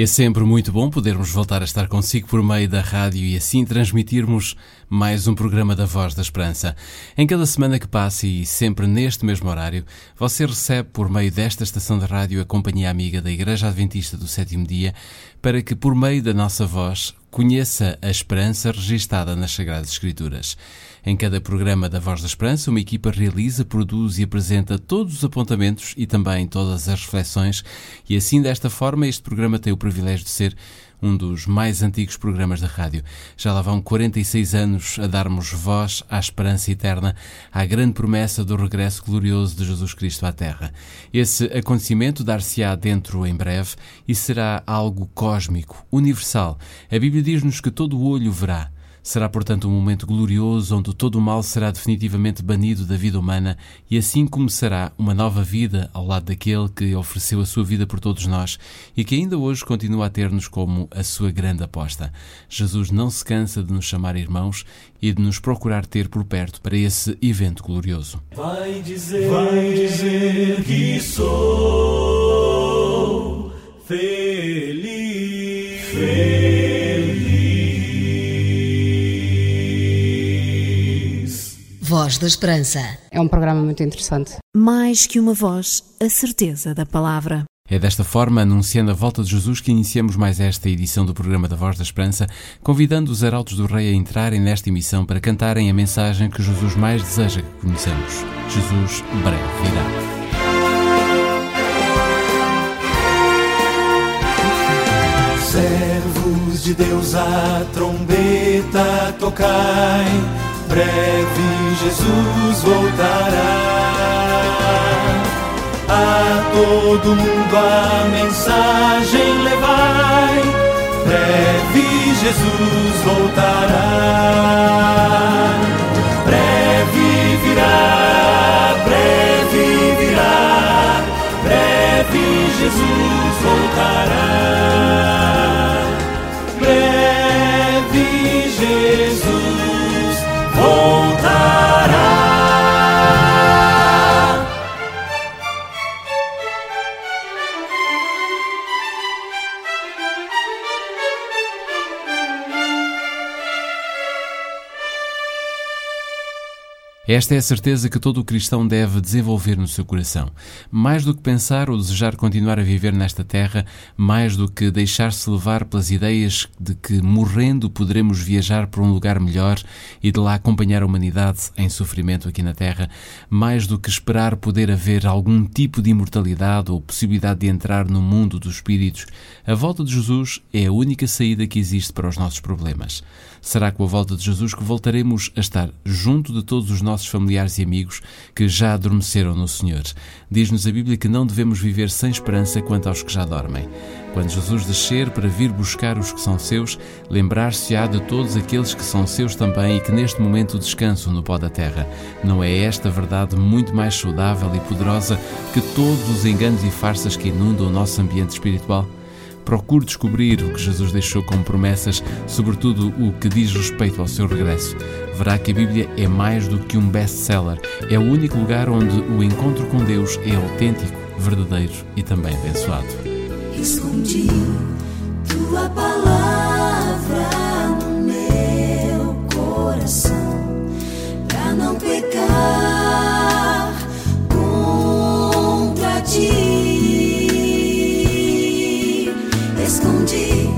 É sempre muito bom podermos voltar a estar consigo por meio da rádio e assim transmitirmos mais um programa da Voz da Esperança. Em cada semana que passa e sempre neste mesmo horário, você recebe por meio desta estação de rádio a companhia amiga da Igreja Adventista do Sétimo Dia para que, por meio da nossa voz, conheça a esperança registada nas Sagradas Escrituras. Em cada programa da Voz da Esperança, uma equipa realiza, produz e apresenta todos os apontamentos e também todas as reflexões, e assim, desta forma, este programa tem o privilégio de ser um dos mais antigos programas da rádio. Já lá vão 46 anos a darmos voz à esperança eterna, à grande promessa do regresso glorioso de Jesus Cristo à Terra. Esse acontecimento dar-se-á dentro em breve e será algo cósmico, universal. A Bíblia diz-nos que todo o olho verá. Será, portanto, um momento glorioso onde todo o mal será definitivamente banido da vida humana e assim começará uma nova vida ao lado daquele que ofereceu a sua vida por todos nós e que ainda hoje continua a ter-nos como a sua grande aposta. Jesus não se cansa de nos chamar irmãos e de nos procurar ter por perto para esse evento glorioso. Vai dizer, vai dizer que sou feliz. feliz. Voz da Esperança. É um programa muito interessante. Mais que uma voz, a certeza da palavra. É desta forma, anunciando a volta de Jesus, que iniciamos mais esta edição do programa da Voz da Esperança, convidando os arautos do Rei a entrarem nesta emissão para cantarem a mensagem que Jesus mais deseja que conheçamos. Jesus breve virá. Servos de Deus, a trombeta tocai, breve Jesus voltará. A todo mundo a mensagem levai, breve Jesus voltará. Breve virá, breve virá, breve Jesus voltará. Esta é a certeza que todo cristão deve desenvolver no seu coração. Mais do que pensar ou desejar continuar a viver nesta terra, mais do que deixar-se levar pelas ideias de que, morrendo, poderemos viajar para um lugar melhor e de lá acompanhar a humanidade em sofrimento aqui na terra, mais do que esperar poder haver algum tipo de imortalidade ou possibilidade de entrar no mundo dos espíritos, a volta de Jesus é a única saída que existe para os nossos problemas. Será com a volta de Jesus que voltaremos a estar junto de todos os nossos familiares e amigos que já adormeceram no Senhor. Diz-nos a Bíblia que não devemos viver sem esperança quanto aos que já dormem. Quando Jesus descer para vir buscar os que são seus, lembrar-se-á de todos aqueles que são seus também e que neste momento descansam no pó da terra. Não é esta verdade muito mais saudável e poderosa que todos os enganos e farsas que inundam o nosso ambiente espiritual? Procure descobrir o que Jesus deixou como promessas, sobretudo o que diz respeito ao seu regresso. Verá que a Bíblia é mais do que um best-seller. É o único lugar onde o encontro com Deus é autêntico, verdadeiro e também abençoado. Escondi tua palavra no meu coração pra não pecar contra ti. Escondi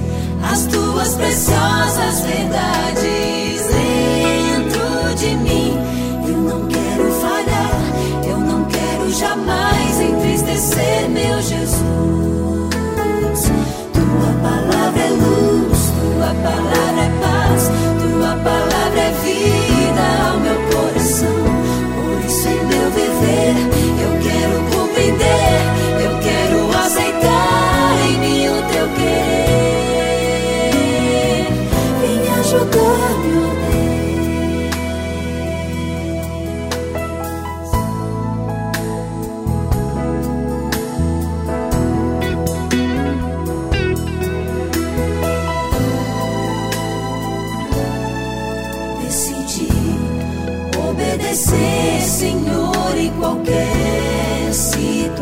as tuas preciosas verdades dentro de mim. Eu não quero falhar, eu não quero jamais entristecer meu Jesus. Tua palavra é luz decidi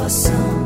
situação.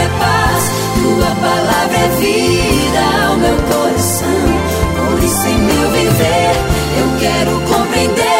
É paz, tua palavra é vida ao meu coração. Por isso em meu viver eu quero compreender,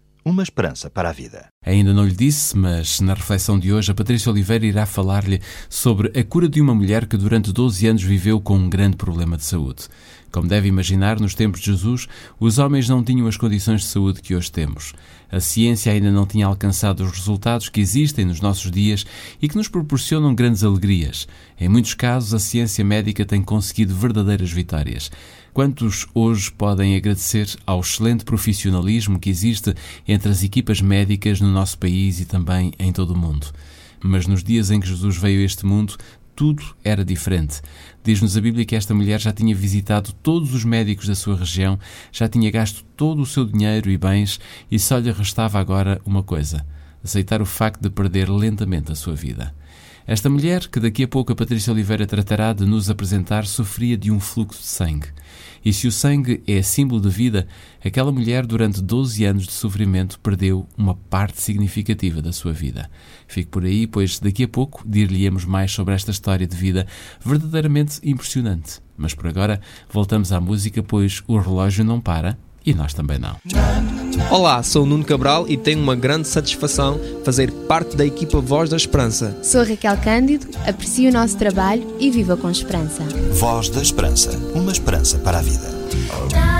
uma esperança para a vida. Ainda não lhe disse, mas na reflexão de hoje a Patrícia Oliveira irá falar-lhe sobre a cura de uma mulher que durante 12 anos viveu com um grande problema de saúde. Como deve imaginar, nos tempos de Jesus, os homens não tinham as condições de saúde que hoje temos. A ciência ainda não tinha alcançado os resultados que existem nos nossos dias e que nos proporcionam grandes alegrias. Em muitos casos, a ciência médica tem conseguido verdadeiras vitórias. Quantos hoje podem agradecer ao excelente profissionalismo que existe entre as equipas médicas no nosso país e também em todo o mundo? Mas nos dias em que Jesus veio a este mundo, tudo era diferente. Diz-nos a Bíblia que esta mulher já tinha visitado todos os médicos da sua região, já tinha gasto todo o seu dinheiro e bens e só lhe restava agora uma coisa: aceitar o facto de perder lentamente a sua vida. Esta mulher, que daqui a pouco a Patrícia Oliveira tratará de nos apresentar, sofria de um fluxo de sangue. E se o sangue é símbolo de vida, aquela mulher, durante 12 anos de sofrimento, perdeu uma parte significativa da sua vida. Fique por aí, pois daqui a pouco dir-lhe-emos mais sobre esta história de vida verdadeiramente impressionante. Mas por agora, voltamos à música, pois o relógio não para e nós também não. Olá, sou o Nuno Cabral e tenho uma grande satisfação fazer parte da equipa Voz da Esperança. Sou Raquel Cândido, aprecio o nosso trabalho e viva com esperança. Voz da Esperança. Uma esperança para a vida.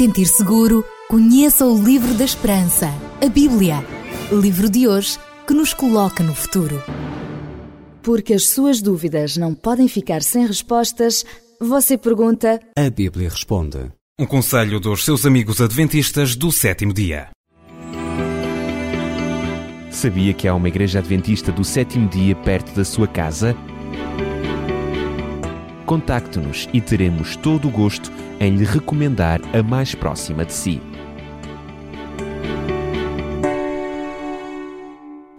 Sentir seguro, conheça o Livro da Esperança, a Bíblia. Livro de hoje que nos coloca no futuro. Porque as suas dúvidas não podem ficar sem respostas, você pergunta. A Bíblia responde. Um conselho dos seus amigos adventistas do sétimo dia. Sabia que há uma igreja adventista do sétimo dia perto da sua casa? Contacte-nos e teremos todo o gosto em lhe recomendar a mais próxima de si.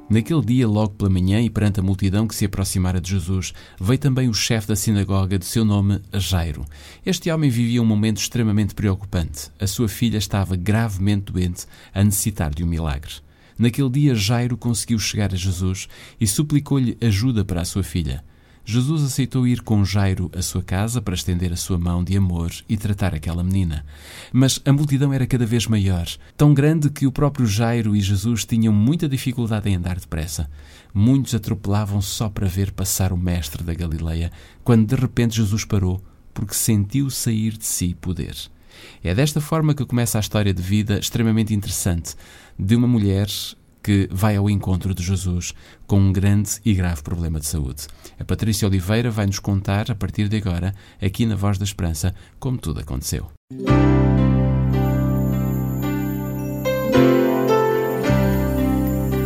Naquele dia, logo pela manhã, e perante a multidão que se aproximara de Jesus, veio também o chefe da sinagoga, de seu nome Jairo. Este homem vivia um momento extremamente preocupante. A sua filha estava gravemente doente, a necessitar de um milagre. Naquele dia, Jairo conseguiu chegar a Jesus e suplicou-lhe ajuda para a sua filha. Jesus aceitou ir com Jairo à sua casa para estender a sua mão de amor e tratar aquela menina. Mas a multidão era cada vez maior, tão grande que o próprio Jairo e Jesus tinham muita dificuldade em andar depressa. Muitos atropelavam só para ver passar o mestre da Galileia, quando de repente Jesus parou, porque sentiu sair de si poder. É desta forma que começa a história de vida extremamente interessante de uma mulher que vai ao encontro de Jesus com um grande e grave problema de saúde. A Patrícia Oliveira vai nos contar, a partir de agora, aqui na Voz da Esperança, como tudo aconteceu.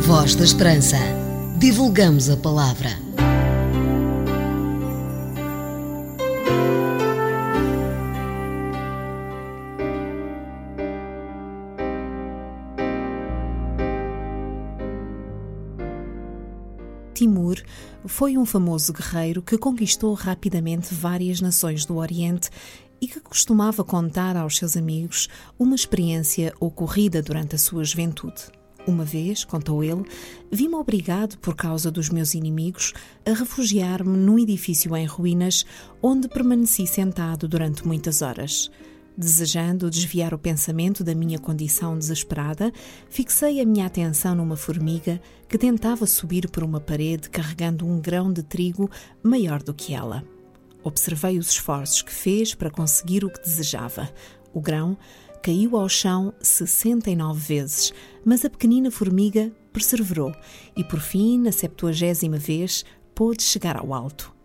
Voz da Esperança. Divulgamos a palavra. Timur foi um famoso guerreiro que conquistou rapidamente várias nações do Oriente e que costumava contar aos seus amigos uma experiência ocorrida durante a sua juventude. Uma vez, contou ele, vi-me obrigado, por causa dos meus inimigos, a refugiar-me num edifício em ruínas, onde permaneci sentado durante muitas horas. Desejando desviar o pensamento da minha condição desesperada, fixei a minha atenção numa formiga que tentava subir por uma parede carregando um grão de trigo maior do que ela. Observei os esforços que fez para conseguir o que desejava. O grão caiu ao chão 69 vezes, mas a pequenina formiga perseverou e, por fim, na septuagésima vez, pôde chegar ao alto.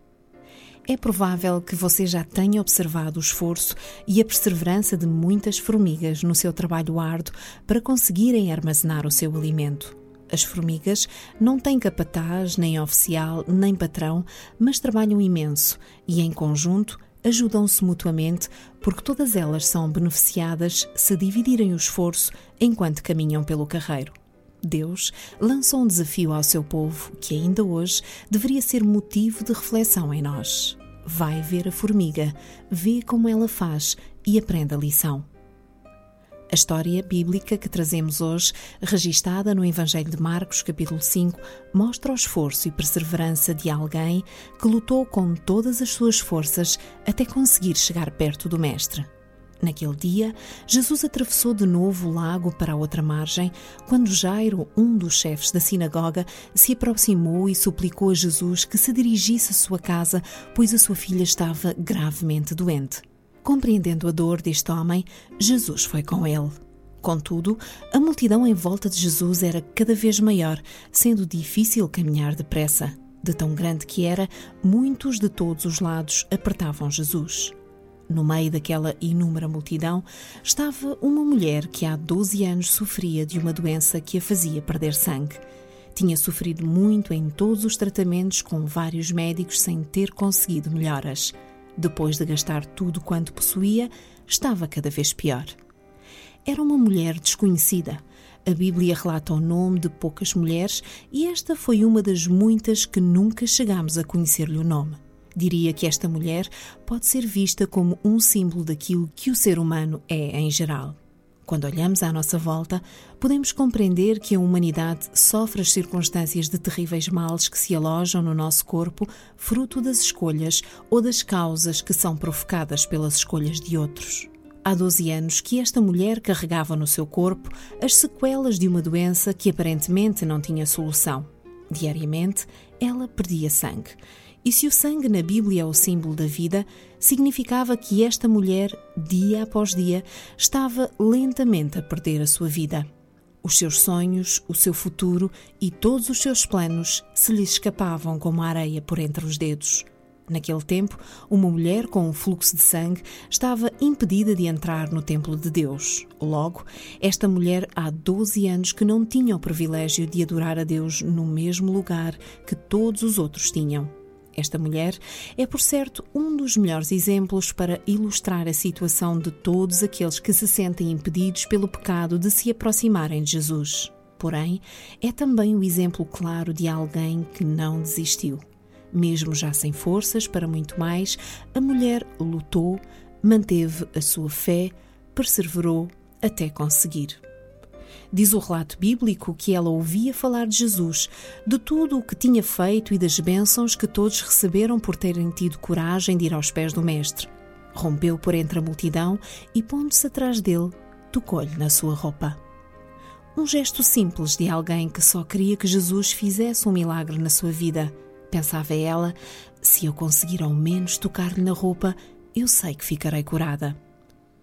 É provável que você já tenha observado o esforço e a perseverança de muitas formigas no seu trabalho árduo para conseguirem armazenar o seu alimento. As formigas não têm capataz, nem oficial, nem patrão, mas trabalham imenso e, em conjunto, ajudam-se mutuamente porque todas elas são beneficiadas se dividirem o esforço enquanto caminham pelo carreiro. Deus lançou um desafio ao seu povo que ainda hoje deveria ser motivo de reflexão em nós. Vai ver a formiga, vê como ela faz e aprenda a lição. A história bíblica que trazemos hoje, registada no Evangelho de Marcos, capítulo 5, mostra o esforço e perseverança de alguém que lutou com todas as suas forças até conseguir chegar perto do Mestre. Naquele dia, Jesus atravessou de novo o lago para a outra margem, quando Jairo, um dos chefes da sinagoga, se aproximou e suplicou a Jesus que se dirigisse à sua casa, pois a sua filha estava gravemente doente. Compreendendo a dor deste homem, Jesus foi com ele. Contudo, a multidão em volta de Jesus era cada vez maior, sendo difícil caminhar depressa. De tão grande que era, muitos de todos os lados apertavam Jesus. No meio daquela inúmera multidão estava uma mulher que há 12 anos sofria de uma doença que a fazia perder sangue. Tinha sofrido muito em todos os tratamentos com vários médicos sem ter conseguido melhoras. Depois de gastar tudo quanto possuía, estava cada vez pior. Era uma mulher desconhecida. A Bíblia relata o nome de poucas mulheres e esta foi uma das muitas que nunca chegámos a conhecer-lhe o nome. Diria que esta mulher pode ser vista como um símbolo daquilo que o ser humano é em geral. Quando olhamos à nossa volta, podemos compreender que a humanidade sofre as circunstâncias de terríveis males que se alojam no nosso corpo, fruto das escolhas ou das causas que são provocadas pelas escolhas de outros. Há 12 anos que esta mulher carregava no seu corpo as sequelas de uma doença que aparentemente não tinha solução. Diariamente, ela perdia sangue e se o sangue na Bíblia é o símbolo da vida, significava que esta mulher, dia após dia, estava lentamente a perder a sua vida. Os seus sonhos, o seu futuro e todos os seus planos se lhe escapavam como a areia por entre os dedos. Naquele tempo, uma mulher com um fluxo de sangue estava impedida de entrar no templo de Deus. Logo, esta mulher há 12 anos que não tinha o privilégio de adorar a Deus no mesmo lugar que todos os outros tinham. Esta mulher é, por certo, um dos melhores exemplos para ilustrar a situação de todos aqueles que se sentem impedidos pelo pecado de se aproximarem de Jesus. Porém, é também o exemplo claro de alguém que não desistiu. Mesmo já sem forças para muito mais, a mulher lutou, manteve a sua fé, perseverou até conseguir. Diz o relato bíblico que ela ouvia falar de Jesus, de tudo o que tinha feito e das bênçãos que todos receberam por terem tido coragem de ir aos pés do Mestre. Rompeu por entre a multidão e, pondo-se atrás dele, tocou-lhe na sua roupa. Um gesto simples de alguém que só queria que Jesus fizesse um milagre na sua vida. Pensava ela: se eu conseguir ao menos tocar-lhe na roupa, eu sei que ficarei curada.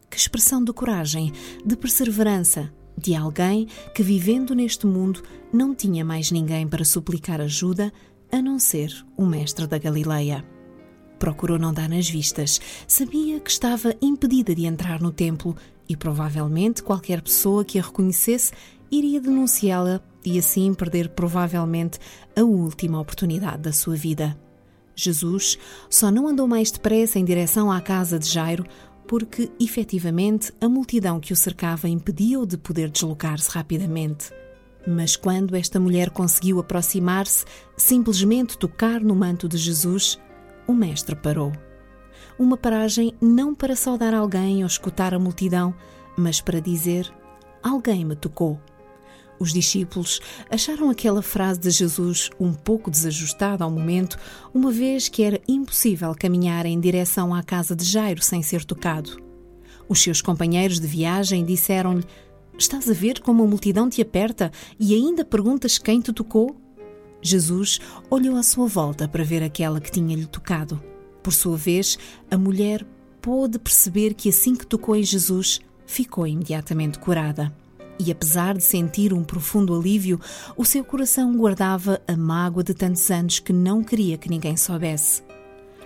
Que expressão de coragem, de perseverança, de alguém que, vivendo neste mundo, não tinha mais ninguém para suplicar ajuda a não ser o Mestre da Galileia. Procurou não dar nas vistas, sabia que estava impedida de entrar no templo e provavelmente qualquer pessoa que a reconhecesse iria denunciá-la e assim perder provavelmente a última oportunidade da sua vida. Jesus só não andou mais depressa em direção à casa de Jairo porque, efetivamente, a multidão que o cercava impediu-o de poder deslocar-se rapidamente. Mas quando esta mulher conseguiu aproximar-se, simplesmente tocar no manto de Jesus, o Mestre parou. Uma paragem não para saudar alguém ou escutar a multidão, mas para dizer: Alguém me tocou. Os discípulos acharam aquela frase de Jesus um pouco desajustada ao momento, uma vez que era impossível caminhar em direção à casa de Jairo sem ser tocado. Os seus companheiros de viagem disseram-lhe: Estás a ver como a multidão te aperta e ainda perguntas quem te tocou? Jesus olhou à sua volta para ver aquela que tinha-lhe tocado. Por sua vez, a mulher pôde perceber que assim que tocou em Jesus, ficou imediatamente curada. E apesar de sentir um profundo alívio, o seu coração guardava a mágoa de tantos anos que não queria que ninguém soubesse.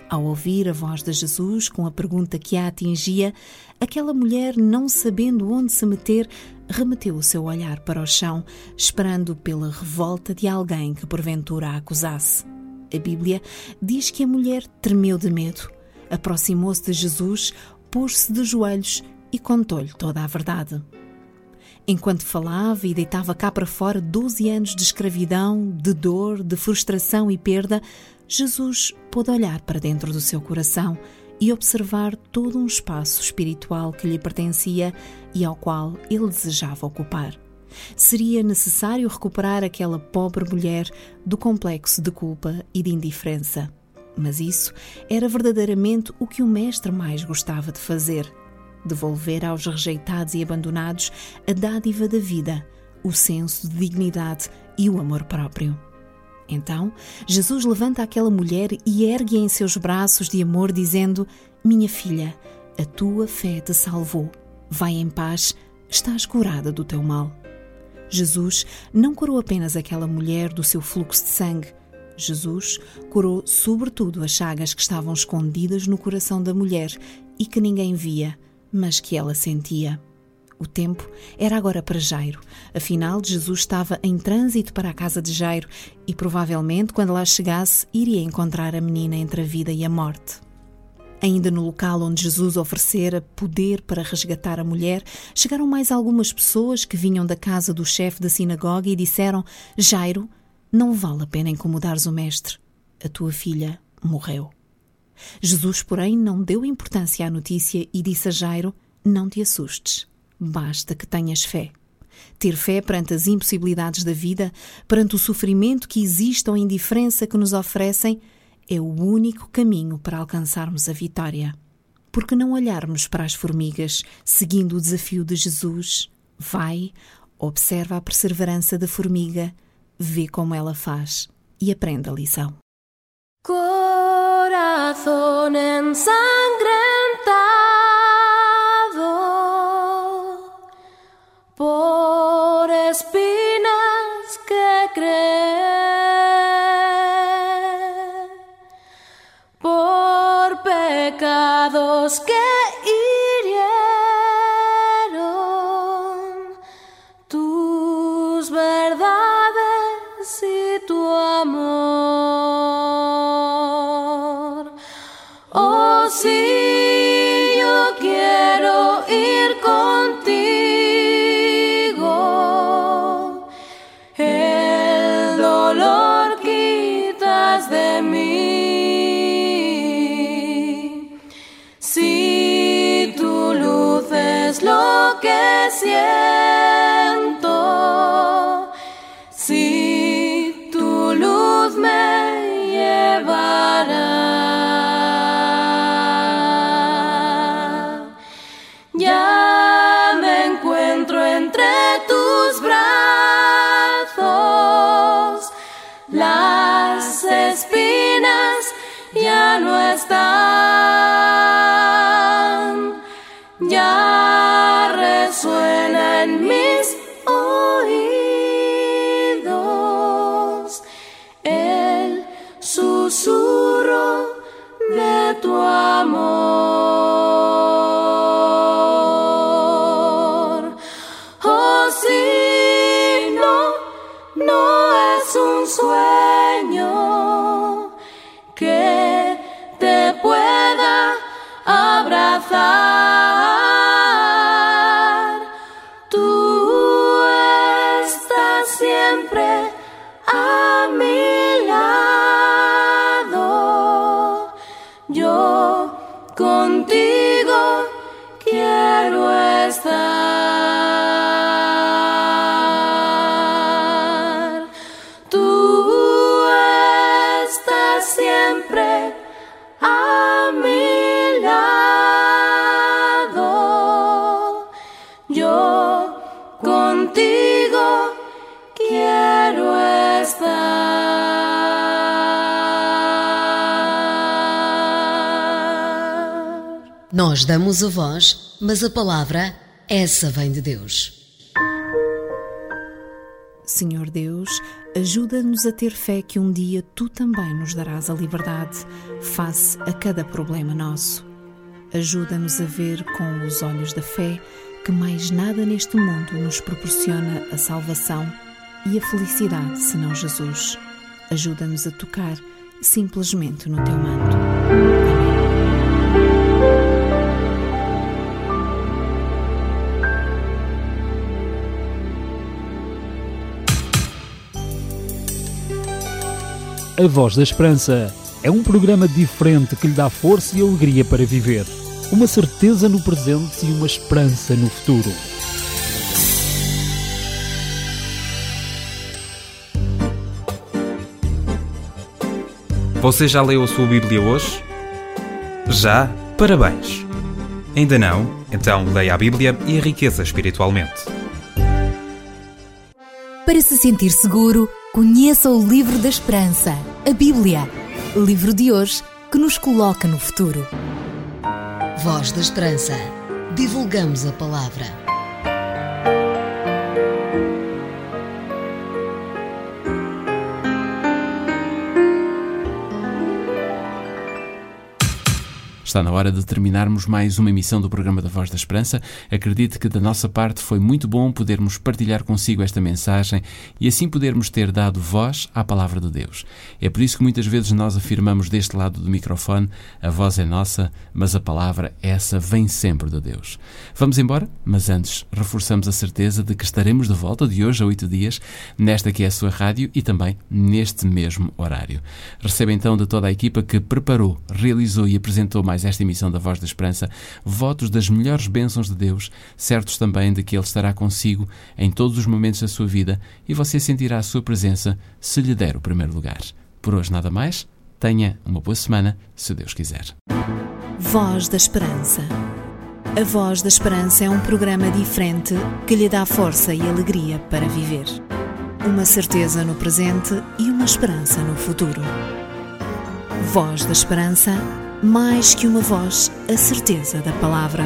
Ao ouvir a voz de Jesus com a pergunta que a atingia, aquela mulher, não sabendo onde se meter, remeteu o seu olhar para o chão, esperando pela revolta de alguém que porventura a acusasse. A Bíblia diz que a mulher tremeu de medo, aproximou-se de Jesus, pôs-se de joelhos e contou-lhe toda a verdade. Enquanto falava e deitava cá para fora 12 anos de escravidão, de dor, de frustração e perda, Jesus pôde olhar para dentro do seu coração e observar todo um espaço espiritual que lhe pertencia e ao qual ele desejava ocupar. Seria necessário recuperar aquela pobre mulher do complexo de culpa e de indiferença. Mas isso era verdadeiramente o que o mestre mais gostava de fazer devolver aos rejeitados e abandonados a dádiva da vida, o senso de dignidade e o amor próprio. Então, Jesus levanta aquela mulher e ergue-a em seus braços de amor, dizendo: Minha filha, a tua fé te salvou. Vai em paz, estás curada do teu mal. Jesus não curou apenas aquela mulher do seu fluxo de sangue. Jesus curou sobretudo as chagas que estavam escondidas no coração da mulher e que ninguém via, mas que ela sentia. O tempo era agora para Jairo. Afinal, Jesus estava em trânsito para a casa de Jairo e provavelmente, quando lá chegasse, iria encontrar a menina entre a vida e a morte. Ainda no local onde Jesus oferecera poder para resgatar a mulher, chegaram mais algumas pessoas que vinham da casa do chefe da sinagoga e disseram: Jairo, não vale a pena incomodares o mestre. A tua filha morreu. Jesus, porém, não deu importância à notícia e disse a Jairo: Não te assustes, basta que tenhas fé. Ter fé perante as impossibilidades da vida, perante o sofrimento que existe ou a indiferença que nos oferecem, é o único caminho para alcançarmos a vitória. Porque não olharmos para as formigas, seguindo o desafio de Jesus? Vai, observa a perseverança da formiga, vê como ela faz e aprenda a lição. corazón en sangre. Que siento, swear Nós damos a voz, mas a palavra, essa vem de Deus. Senhor Deus, ajuda-nos a ter fé que um dia tu também nos darás a liberdade face a cada problema nosso. Ajuda-nos a ver com os olhos da fé que mais nada neste mundo nos proporciona a salvação e a felicidade senão Jesus. Ajuda-nos a tocar simplesmente no teu manto. A Voz da Esperança é um programa diferente que lhe dá força e alegria para viver, uma certeza no presente e uma esperança no futuro. Você já leu a sua Bíblia hoje? Já? Parabéns! Ainda não? Então leia a Bíblia e enriqueça espiritualmente. Para se sentir seguro, Conheça o livro da esperança, a Bíblia. Livro de hoje que nos coloca no futuro. Voz da Esperança. Divulgamos a palavra. Está na hora de terminarmos mais uma emissão do programa da Voz da Esperança. Acredito que da nossa parte foi muito bom podermos partilhar consigo esta mensagem e assim podermos ter dado voz à palavra de Deus. É por isso que muitas vezes nós afirmamos deste lado do microfone: a voz é nossa, mas a palavra, essa, vem sempre de Deus. Vamos embora, mas antes reforçamos a certeza de que estaremos de volta de hoje a oito dias, nesta que é a sua rádio e também neste mesmo horário. Receba então de toda a equipa que preparou, realizou e apresentou mais esta emissão da Voz da Esperança, votos das melhores bênçãos de Deus, certos também de que Ele estará consigo em todos os momentos da sua vida e você sentirá a sua presença se lhe der o primeiro lugar. Por hoje nada mais, tenha uma boa semana, se Deus quiser. Voz da Esperança. A Voz da Esperança é um programa diferente que lhe dá força e alegria para viver. Uma certeza no presente e uma esperança no futuro. Voz da Esperança mais que uma voz, a certeza da palavra.